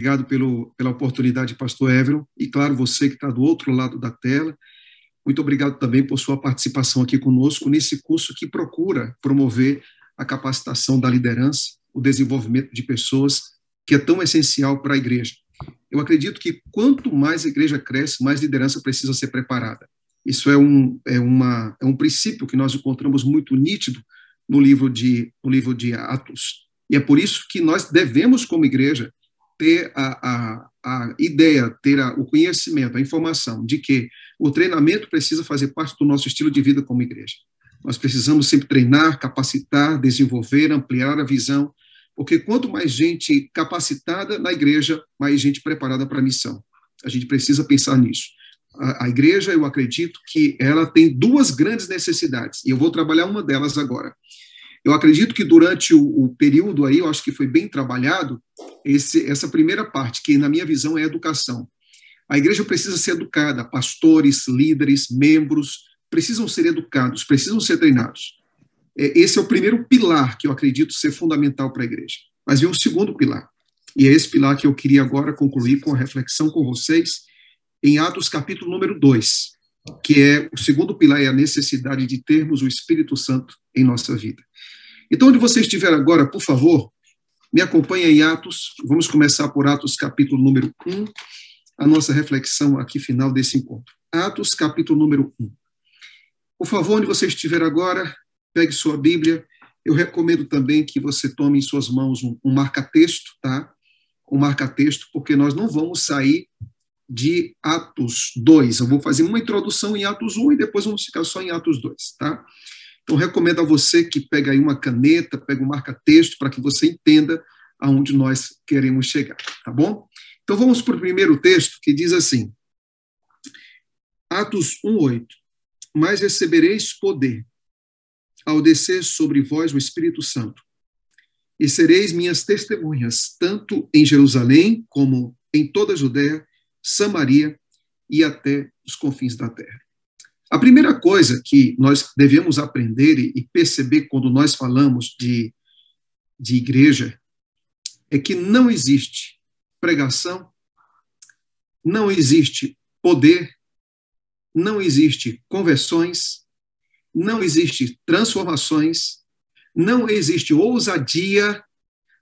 Obrigado pelo, pela oportunidade, pastor Everton, e claro, você que está do outro lado da tela. Muito obrigado também por sua participação aqui conosco nesse curso que procura promover a capacitação da liderança, o desenvolvimento de pessoas, que é tão essencial para a igreja. Eu acredito que quanto mais a igreja cresce, mais liderança precisa ser preparada. Isso é um, é uma, é um princípio que nós encontramos muito nítido no livro de, no livro de Atos. E é por isso que nós devemos, como igreja, ter a, a, a ideia, ter a, o conhecimento, a informação de que o treinamento precisa fazer parte do nosso estilo de vida como igreja. Nós precisamos sempre treinar, capacitar, desenvolver, ampliar a visão, porque quanto mais gente capacitada na igreja, mais gente preparada para a missão. A gente precisa pensar nisso. A, a, igreja, eu acredito que ela tem duas grandes necessidades, e eu vou trabalhar uma delas agora. Eu acredito que durante o, o período aí, eu acho que foi bem trabalhado, esse, essa primeira parte, que na minha visão é educação. A igreja precisa ser educada, pastores, líderes, membros, precisam ser educados, precisam ser treinados. É, esse é o primeiro pilar que eu acredito ser fundamental para a igreja. Mas vem um segundo pilar, e é esse pilar que eu queria agora concluir com a reflexão com vocês, em Atos capítulo número 2, que é o segundo pilar, é a necessidade de termos o Espírito Santo em nossa vida. Então, onde você estiver agora, por favor, me acompanhe em Atos. Vamos começar por Atos, capítulo número 1, a nossa reflexão aqui final desse encontro. Atos, capítulo número 1. Por favor, onde você estiver agora, pegue sua Bíblia. Eu recomendo também que você tome em suas mãos um, um marca-texto, tá? Um marca-texto, porque nós não vamos sair de Atos 2. Eu vou fazer uma introdução em Atos 1 e depois vamos ficar só em Atos 2, tá? Então, recomendo a você que pegue aí uma caneta, pegue um marca-texto, para que você entenda aonde nós queremos chegar, tá bom? Então, vamos para o primeiro texto, que diz assim, Atos 1,8. Mas recebereis poder ao descer sobre vós o Espírito Santo, e sereis minhas testemunhas, tanto em Jerusalém como em toda a Judéia, Samaria e até os confins da terra. A primeira coisa que nós devemos aprender e perceber quando nós falamos de, de igreja é que não existe pregação, não existe poder, não existe conversões, não existe transformações, não existe ousadia,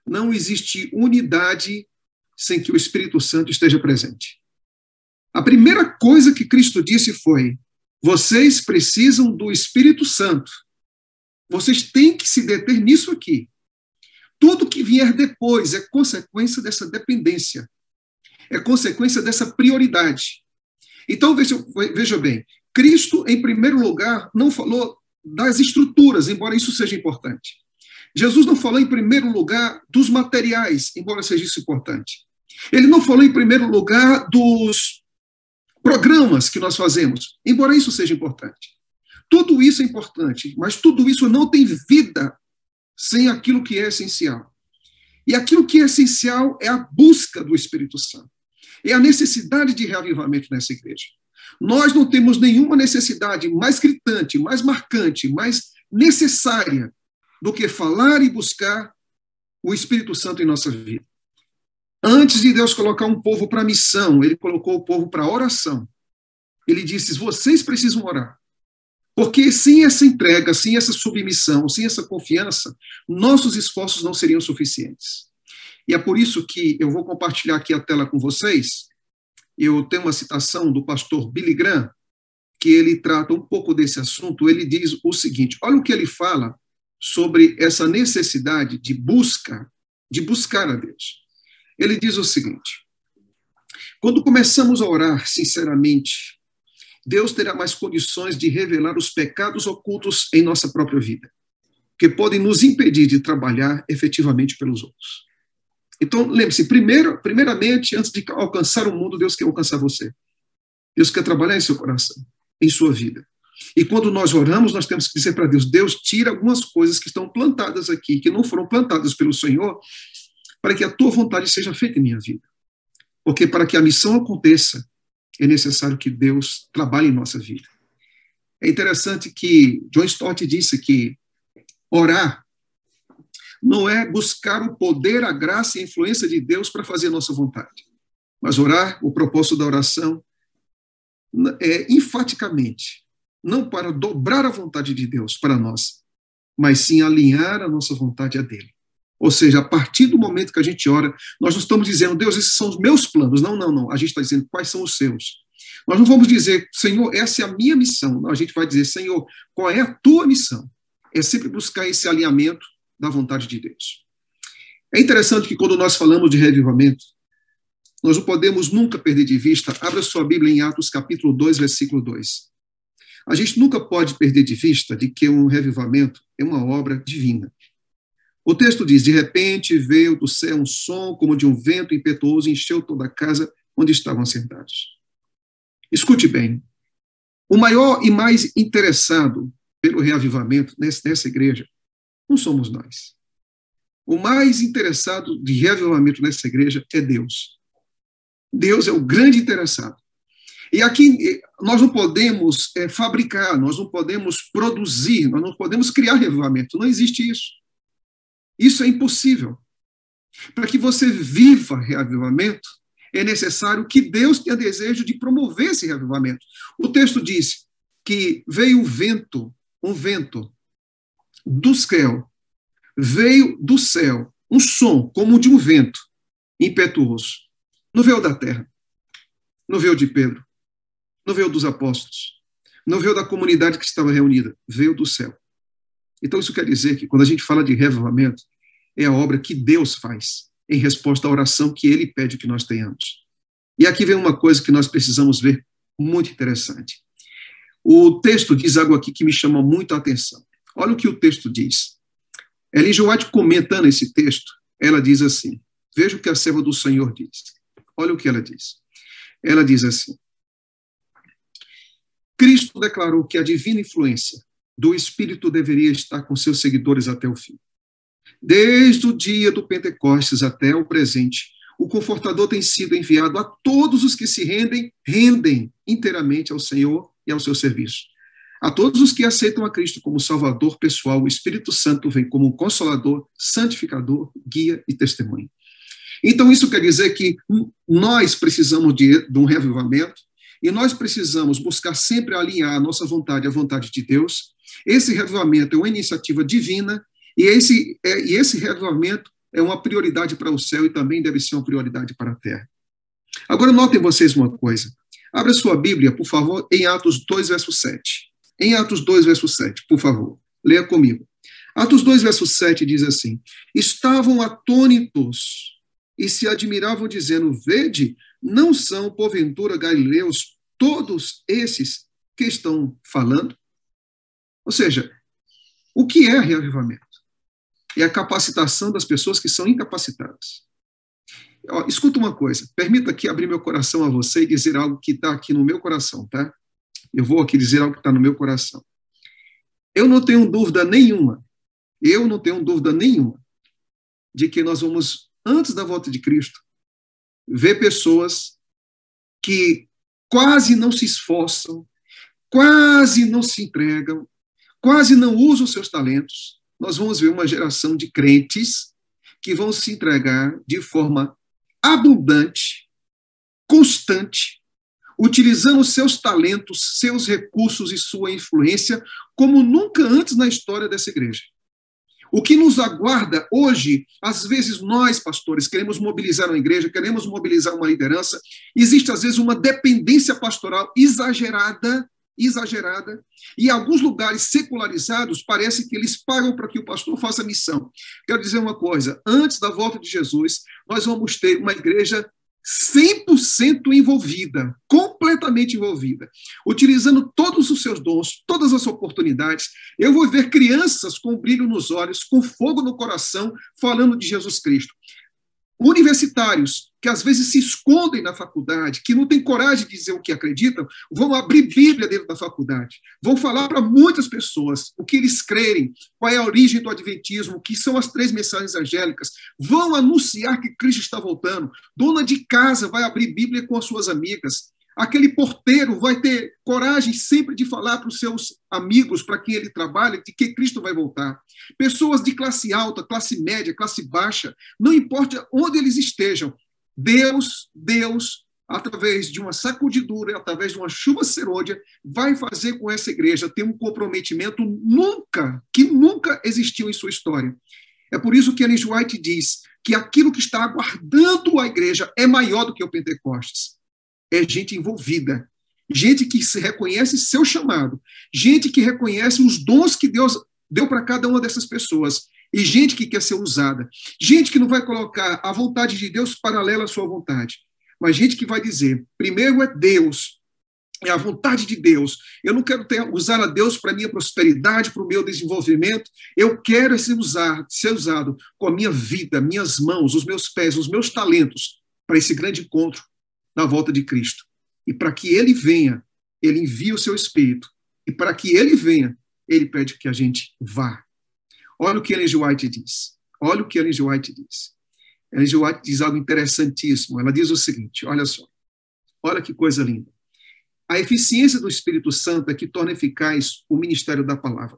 não existe unidade sem que o Espírito Santo esteja presente. A primeira coisa que Cristo disse foi: vocês precisam do Espírito Santo. Vocês têm que se deter nisso aqui. Tudo que vier depois é consequência dessa dependência, é consequência dessa prioridade. Então, veja, veja bem, Cristo, em primeiro lugar, não falou das estruturas, embora isso seja importante. Jesus não falou, em primeiro lugar, dos materiais, embora seja isso importante. Ele não falou, em primeiro lugar, dos programas que nós fazemos, embora isso seja importante. Tudo isso é importante, mas tudo isso não tem vida sem aquilo que é essencial. E aquilo que é essencial é a busca do Espírito Santo. É a necessidade de reavivamento nessa igreja. Nós não temos nenhuma necessidade mais gritante, mais marcante, mais necessária do que falar e buscar o Espírito Santo em nossa vida. Antes de Deus colocar um povo para missão, ele colocou o povo para oração. Ele disse: vocês precisam orar. Porque sem essa entrega, sem essa submissão, sem essa confiança, nossos esforços não seriam suficientes. E é por isso que eu vou compartilhar aqui a tela com vocês. Eu tenho uma citação do pastor Billy Graham, que ele trata um pouco desse assunto. Ele diz o seguinte: olha o que ele fala sobre essa necessidade de busca, de buscar a Deus. Ele diz o seguinte: quando começamos a orar sinceramente, Deus terá mais condições de revelar os pecados ocultos em nossa própria vida, que podem nos impedir de trabalhar efetivamente pelos outros. Então, lembre-se, primeiro, primeiramente, antes de alcançar o mundo, Deus quer alcançar você. Deus quer trabalhar em seu coração, em sua vida. E quando nós oramos, nós temos que dizer para Deus: Deus, tira algumas coisas que estão plantadas aqui, que não foram plantadas pelo Senhor, para que a tua vontade seja feita em minha vida. Porque para que a missão aconteça, é necessário que Deus trabalhe em nossa vida. É interessante que John Stott disse que orar não é buscar o poder, a graça e a influência de Deus para fazer a nossa vontade. Mas orar, o propósito da oração é enfaticamente não para dobrar a vontade de Deus para nós, mas sim alinhar a nossa vontade a dele. Ou seja, a partir do momento que a gente ora, nós não estamos dizendo, Deus, esses são os meus planos. Não, não, não. A gente está dizendo quais são os seus. Nós não vamos dizer, Senhor, essa é a minha missão. Não, a gente vai dizer, Senhor, qual é a tua missão? É sempre buscar esse alinhamento da vontade de Deus. É interessante que quando nós falamos de revivamento, nós não podemos nunca perder de vista. Abra sua Bíblia em Atos capítulo 2, versículo 2. A gente nunca pode perder de vista de que um revivamento é uma obra divina. O texto diz: De repente veio do céu um som como de um vento impetuoso e encheu toda a casa onde estavam sentados. Escute bem: o maior e mais interessado pelo reavivamento nessa igreja não somos nós. O mais interessado de reavivamento nessa igreja é Deus. Deus é o grande interessado. E aqui nós não podemos é, fabricar, nós não podemos produzir, nós não podemos criar revivamento. Não existe isso. Isso é impossível. Para que você viva reavivamento, é necessário que Deus tenha desejo de promover esse reavivamento. O texto diz que veio o vento, um vento do céu, veio do céu um som como de um vento impetuoso. Não veio da terra, não veio de Pedro, não veio dos apóstolos, não veio da comunidade que estava reunida, veio do céu. Então, isso quer dizer que quando a gente fala de revivamento, é a obra que Deus faz em resposta à oração que ele pede que nós tenhamos. E aqui vem uma coisa que nós precisamos ver muito interessante. O texto diz algo aqui que me chama muito a atenção. Olha o que o texto diz. Ellen White comentando esse texto, ela diz assim: Veja o que a serva do Senhor diz. Olha o que ela diz. Ela diz assim: Cristo declarou que a divina influência do Espírito deveria estar com seus seguidores até o fim. Desde o dia do Pentecostes até o presente, o Confortador tem sido enviado a todos os que se rendem, rendem inteiramente ao Senhor e ao seu serviço. A todos os que aceitam a Cristo como Salvador pessoal, o Espírito Santo vem como um consolador, santificador, guia e testemunho. Então, isso quer dizer que nós precisamos de, de um revivamento, e nós precisamos buscar sempre alinhar a nossa vontade à vontade de Deus. Esse revivamento é uma iniciativa divina e esse, é, e esse revivamento é uma prioridade para o céu e também deve ser uma prioridade para a terra. Agora, notem vocês uma coisa. Abra sua Bíblia, por favor, em Atos 2, verso 7. Em Atos 2, verso 7, por favor. Leia comigo. Atos 2, verso 7 diz assim: Estavam atônitos e se admiravam, dizendo: Vede, não são, porventura, galileus todos esses que estão falando? Ou seja, o que é reavivamento? É a capacitação das pessoas que são incapacitadas. Escuta uma coisa, permita aqui abrir meu coração a você e dizer algo que está aqui no meu coração, tá? Eu vou aqui dizer algo que está no meu coração. Eu não tenho dúvida nenhuma, eu não tenho dúvida nenhuma de que nós vamos, antes da volta de Cristo, ver pessoas que quase não se esforçam, quase não se entregam, quase não usam seus talentos. Nós vamos ver uma geração de crentes que vão se entregar de forma abundante, constante, utilizando seus talentos, seus recursos e sua influência como nunca antes na história dessa igreja. O que nos aguarda hoje, às vezes nós, pastores, queremos mobilizar uma igreja, queremos mobilizar uma liderança, existe às vezes uma dependência pastoral exagerada, exagerada, e alguns lugares secularizados parece que eles pagam para que o pastor faça missão. Quero dizer uma coisa, antes da volta de Jesus, nós vamos ter uma igreja 100% envolvida, completamente envolvida, utilizando todos os seus dons, todas as oportunidades. Eu vou ver crianças com brilho nos olhos, com fogo no coração, falando de Jesus Cristo. Universitários que às vezes se escondem na faculdade, que não têm coragem de dizer o que acreditam, vão abrir Bíblia dentro da faculdade, vão falar para muitas pessoas o que eles crerem, qual é a origem do Adventismo, o que são as três mensagens angélicas, vão anunciar que Cristo está voltando. Dona de casa vai abrir Bíblia com as suas amigas. Aquele porteiro vai ter coragem sempre de falar para os seus amigos, para quem ele trabalha, de que Cristo vai voltar. Pessoas de classe alta, classe média, classe baixa, não importa onde eles estejam, Deus, Deus, através de uma sacudidura, através de uma chuva serôdia, vai fazer com essa igreja ter um comprometimento nunca, que nunca existiu em sua história. É por isso que Ellen White diz que aquilo que está aguardando a igreja é maior do que o Pentecostes é gente envolvida, gente que se reconhece seu chamado, gente que reconhece os dons que Deus deu para cada uma dessas pessoas. E gente que quer ser usada, gente que não vai colocar a vontade de Deus paralela à sua vontade, mas gente que vai dizer: primeiro é Deus, é a vontade de Deus. Eu não quero ter, usar a Deus para minha prosperidade, para o meu desenvolvimento. Eu quero ser, usar, ser usado com a minha vida, minhas mãos, os meus pés, os meus talentos para esse grande encontro na volta de Cristo. E para que ele venha, ele envia o seu Espírito. E para que ele venha, ele pede que a gente vá. Olha o que Ellen. White diz. Olha o que Ellen. White diz. Ellen. White diz algo interessantíssimo. Ela diz o seguinte: olha só. Olha que coisa linda. A eficiência do Espírito Santo é que torna eficaz o ministério da palavra.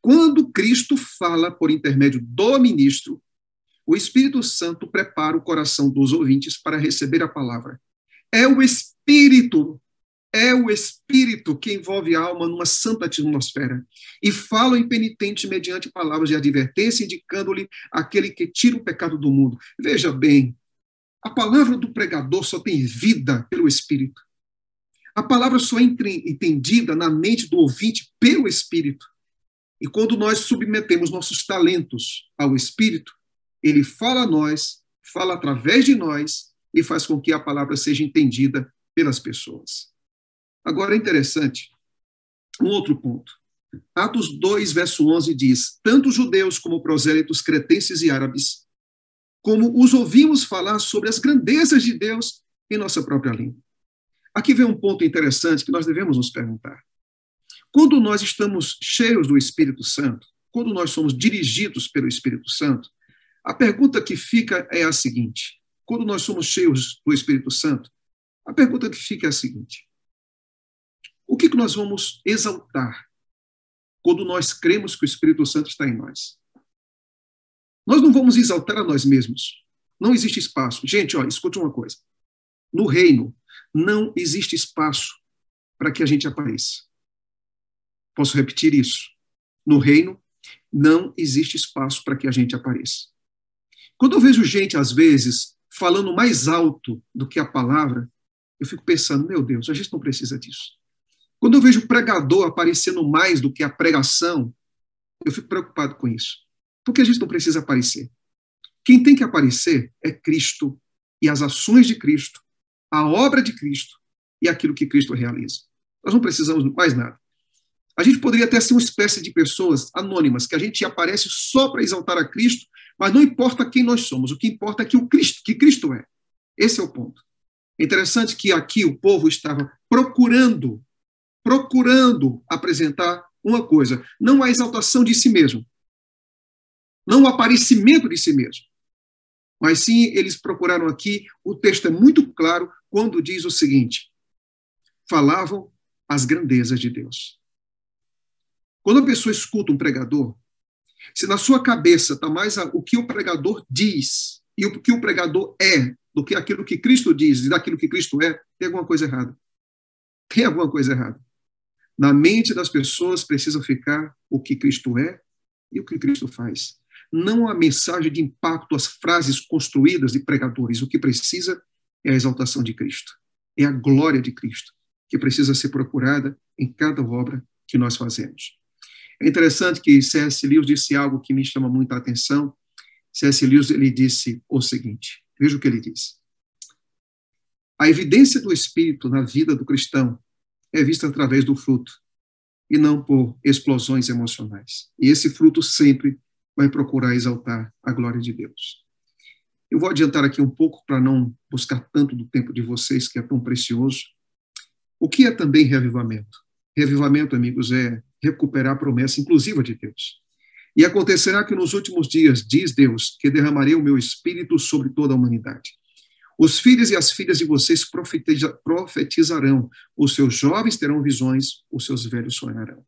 Quando Cristo fala por intermédio do ministro, o Espírito Santo prepara o coração dos ouvintes para receber a palavra. É o Espírito, é o Espírito que envolve a alma numa santa atmosfera e fala o impenitente mediante palavras de advertência, indicando-lhe aquele que tira o pecado do mundo. Veja bem, a palavra do pregador só tem vida pelo Espírito. A palavra só é entendida na mente do ouvinte pelo Espírito. E quando nós submetemos nossos talentos ao Espírito, ele fala a nós, fala através de nós e faz com que a palavra seja entendida pelas pessoas. Agora é interessante, um outro ponto. Atos 2, verso 11 diz: Tanto judeus como prosélitos, cretenses e árabes, como os ouvimos falar sobre as grandezas de Deus em nossa própria língua. Aqui vem um ponto interessante que nós devemos nos perguntar. Quando nós estamos cheios do Espírito Santo, quando nós somos dirigidos pelo Espírito Santo, a pergunta que fica é a seguinte: quando nós somos cheios do Espírito Santo, a pergunta que fica é a seguinte: o que, que nós vamos exaltar quando nós cremos que o Espírito Santo está em nós? Nós não vamos exaltar a nós mesmos. Não existe espaço. Gente, ó, escute uma coisa. No reino, não existe espaço para que a gente apareça. Posso repetir isso? No reino, não existe espaço para que a gente apareça. Quando eu vejo gente, às vezes, falando mais alto do que a palavra, eu fico pensando, meu Deus, a gente não precisa disso. Quando eu vejo pregador aparecendo mais do que a pregação, eu fico preocupado com isso. Porque a gente não precisa aparecer. Quem tem que aparecer é Cristo e as ações de Cristo, a obra de Cristo e aquilo que Cristo realiza. Nós não precisamos mais nada. A gente poderia até ser uma espécie de pessoas anônimas, que a gente aparece só para exaltar a Cristo mas não importa quem nós somos, o que importa é que o Cristo, que Cristo é. Esse é o ponto. É interessante que aqui o povo estava procurando, procurando apresentar uma coisa, não a exaltação de si mesmo, não o aparecimento de si mesmo, mas sim eles procuraram aqui, o texto é muito claro quando diz o seguinte: falavam as grandezas de Deus. Quando a pessoa escuta um pregador, se na sua cabeça está mais o que o pregador diz e o que o pregador é do que aquilo que Cristo diz e daquilo que Cristo é, tem alguma coisa errada. Tem alguma coisa errada. Na mente das pessoas precisa ficar o que Cristo é e o que Cristo faz. Não a mensagem de impacto, as frases construídas de pregadores. O que precisa é a exaltação de Cristo. É a glória de Cristo que precisa ser procurada em cada obra que nós fazemos. É interessante que C.S. Lewis disse algo que me chama muita atenção. C.S. Lewis ele disse o seguinte: veja o que ele disse. A evidência do Espírito na vida do cristão é vista através do fruto e não por explosões emocionais. E esse fruto sempre vai procurar exaltar a glória de Deus. Eu vou adiantar aqui um pouco para não buscar tanto do tempo de vocês, que é tão precioso. O que é também reavivamento? Reavivamento, amigos, é recuperar a promessa inclusiva de Deus. E acontecerá que nos últimos dias, diz Deus, que derramarei o meu espírito sobre toda a humanidade. Os filhos e as filhas de vocês profetizarão, os seus jovens terão visões, os seus velhos sonharão.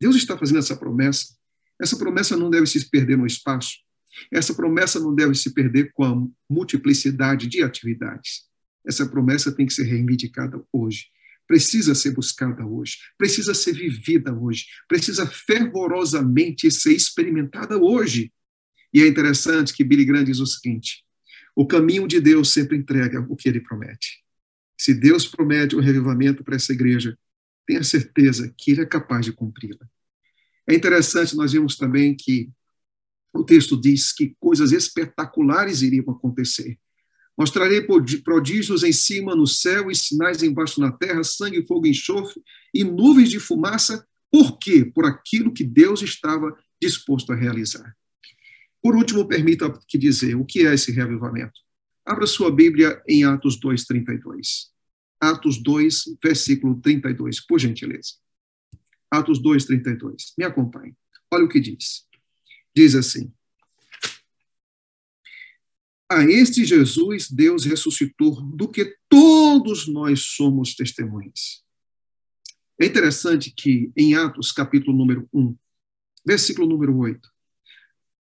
Deus está fazendo essa promessa. Essa promessa não deve se perder no espaço. Essa promessa não deve se perder com a multiplicidade de atividades. Essa promessa tem que ser reivindicada hoje. Precisa ser buscada hoje. Precisa ser vivida hoje. Precisa fervorosamente ser experimentada hoje. E é interessante que Billy Graham diz o seguinte: o caminho de Deus sempre entrega o que ele promete. Se Deus promete um revivamento para essa igreja, tenha certeza que ele é capaz de cumpri-la. É interessante, nós vimos também que o texto diz que coisas espetaculares iriam acontecer. Mostrarei prodígios em cima no céu e sinais embaixo na terra, sangue, fogo enxofre e nuvens de fumaça. Por quê? Por aquilo que Deus estava disposto a realizar. Por último, permita que dizer o que é esse reavivamento. Abra sua Bíblia em Atos 2, 32. Atos 2, versículo 32, por gentileza. Atos 2, 32. Me acompanhe. Olha o que diz. Diz assim: A este Jesus Deus ressuscitou, do que todos nós somos testemunhas. É interessante que em Atos, capítulo número 1, versículo número 8,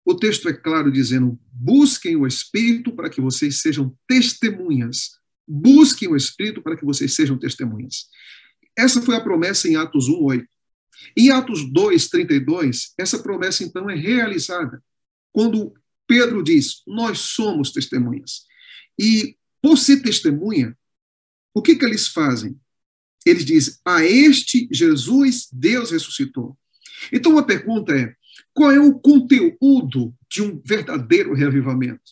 o texto é claro dizendo: busquem o Espírito para que vocês sejam testemunhas. Busquem o Espírito para que vocês sejam testemunhas. Essa foi a promessa em Atos 1, 8. Em Atos 2, 32, essa promessa então é realizada. Quando Pedro diz: Nós somos testemunhas. E por ser testemunha, o que, que eles fazem? Eles dizem: A este Jesus Deus ressuscitou. Então a pergunta é: qual é o conteúdo de um verdadeiro reavivamento?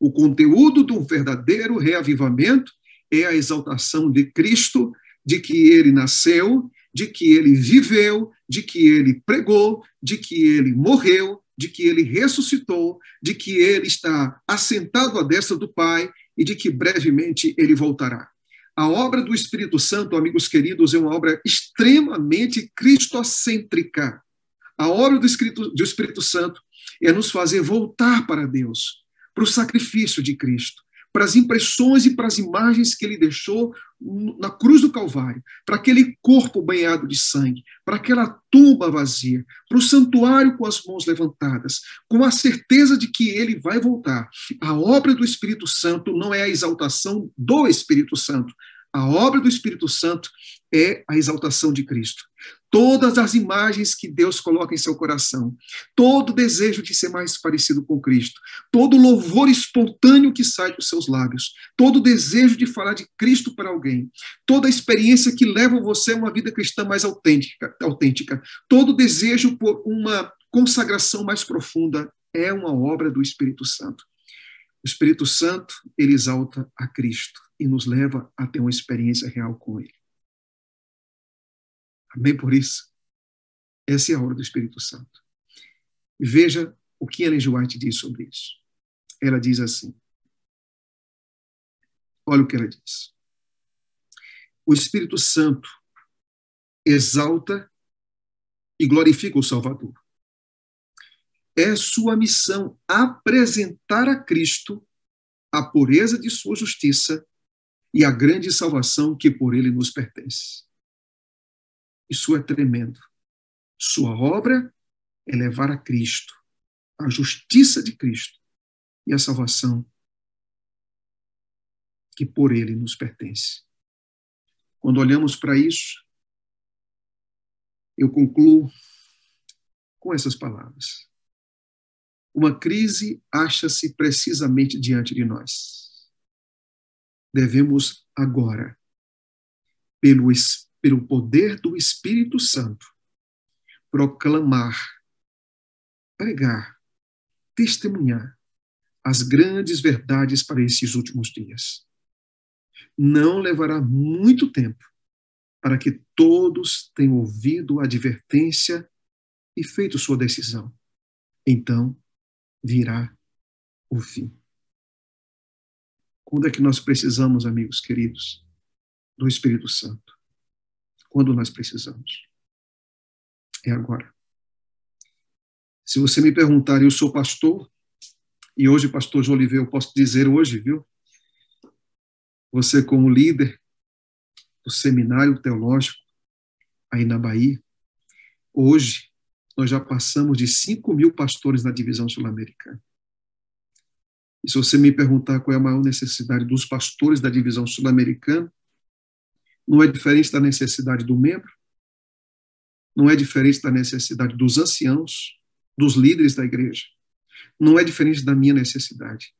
O conteúdo de um verdadeiro reavivamento é a exaltação de Cristo, de que ele nasceu, de que ele viveu, de que ele pregou, de que ele morreu, de que ele ressuscitou, de que ele está assentado à destra do Pai e de que brevemente ele voltará. A obra do Espírito Santo, amigos queridos, é uma obra extremamente cristocêntrica. A obra do Espírito, do Espírito Santo é nos fazer voltar para Deus, para o sacrifício de Cristo, para as impressões e para as imagens que ele deixou na cruz do Calvário, para aquele corpo banhado de sangue, para aquela tumba vazia, para o santuário com as mãos levantadas, com a certeza de que ele vai voltar. A obra do Espírito Santo não é a exaltação do Espírito Santo. A obra do Espírito Santo é a exaltação de Cristo todas as imagens que Deus coloca em seu coração, todo desejo de ser mais parecido com Cristo, todo louvor espontâneo que sai dos seus lábios, todo desejo de falar de Cristo para alguém, toda experiência que leva você a uma vida cristã mais autêntica, autêntica, todo desejo por uma consagração mais profunda é uma obra do Espírito Santo. O Espírito Santo, ele exalta a Cristo e nos leva a ter uma experiência real com ele. Amém por isso? Essa é a obra do Espírito Santo. Veja o que Ellen. White diz sobre isso. Ela diz assim: olha o que ela diz. O Espírito Santo exalta e glorifica o Salvador. É sua missão apresentar a Cristo a pureza de sua justiça e a grande salvação que por ele nos pertence. Isso é tremendo. Sua obra é levar a Cristo, a justiça de Cristo e a salvação que por ele nos pertence. Quando olhamos para isso, eu concluo com essas palavras. Uma crise acha-se precisamente diante de nós. Devemos agora, pelo pelo poder do Espírito Santo, proclamar, pregar, testemunhar as grandes verdades para esses últimos dias. Não levará muito tempo para que todos tenham ouvido a advertência e feito sua decisão. Então virá o fim. Quando é que nós precisamos, amigos queridos, do Espírito Santo? quando nós precisamos. É agora. Se você me perguntar, eu sou pastor, e hoje, pastor João Oliveira, eu posso dizer hoje, viu? Você, como líder do seminário teológico aí na Bahia, hoje nós já passamos de 5 mil pastores na divisão sul-americana. E se você me perguntar qual é a maior necessidade dos pastores da divisão sul-americana, não é diferente da necessidade do membro, não é diferente da necessidade dos anciãos, dos líderes da igreja, não é diferente da minha necessidade.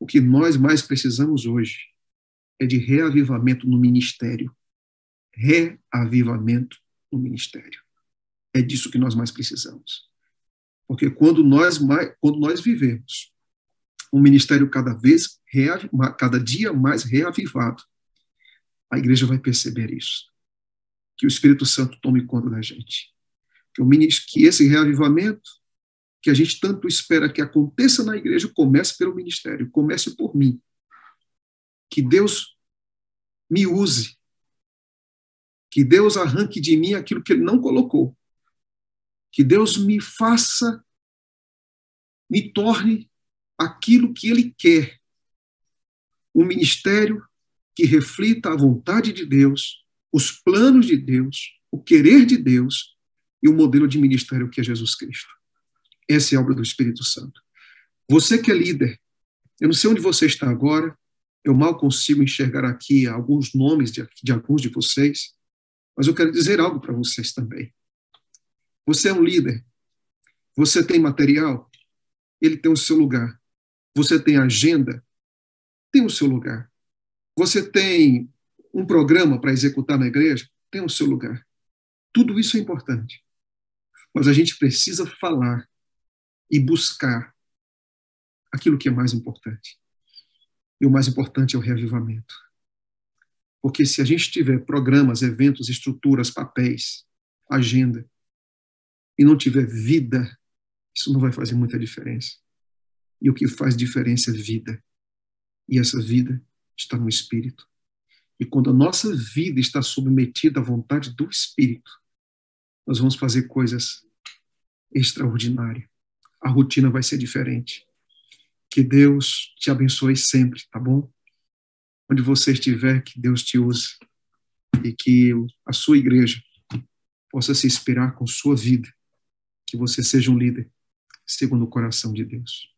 O que nós mais precisamos hoje é de reavivamento no ministério. Reavivamento no ministério. É disso que nós mais precisamos. Porque quando nós, mais, quando nós vivemos um ministério cada vez, cada dia mais reavivado, a igreja vai perceber isso. Que o Espírito Santo tome conta da gente. Que, o, que esse reavivamento que a gente tanto espera que aconteça na igreja comece pelo ministério, comece por mim. Que Deus me use. Que Deus arranque de mim aquilo que Ele não colocou. Que Deus me faça, me torne aquilo que Ele quer. Um ministério que reflita a vontade de Deus, os planos de Deus, o querer de Deus e o modelo de ministério que é Jesus Cristo. Essa é a obra do Espírito Santo. Você que é líder, eu não sei onde você está agora, eu mal consigo enxergar aqui alguns nomes de, de alguns de vocês, mas eu quero dizer algo para vocês também. Você é um líder, você tem material, ele tem o seu lugar. Você tem agenda, tem o seu lugar. Você tem um programa para executar na igreja, tem o seu lugar. Tudo isso é importante. Mas a gente precisa falar e buscar aquilo que é mais importante. E o mais importante é o reavivamento. Porque se a gente tiver programas, eventos, estruturas, papéis, agenda, e não tiver vida, isso não vai fazer muita diferença. E o que faz diferença é vida. E essa vida está no Espírito. E quando a nossa vida está submetida à vontade do Espírito, nós vamos fazer coisas extraordinárias a rotina vai ser diferente. Que Deus te abençoe sempre, tá bom? Onde você estiver, que Deus te use e que a sua igreja possa se inspirar com sua vida, que você seja um líder segundo o coração de Deus.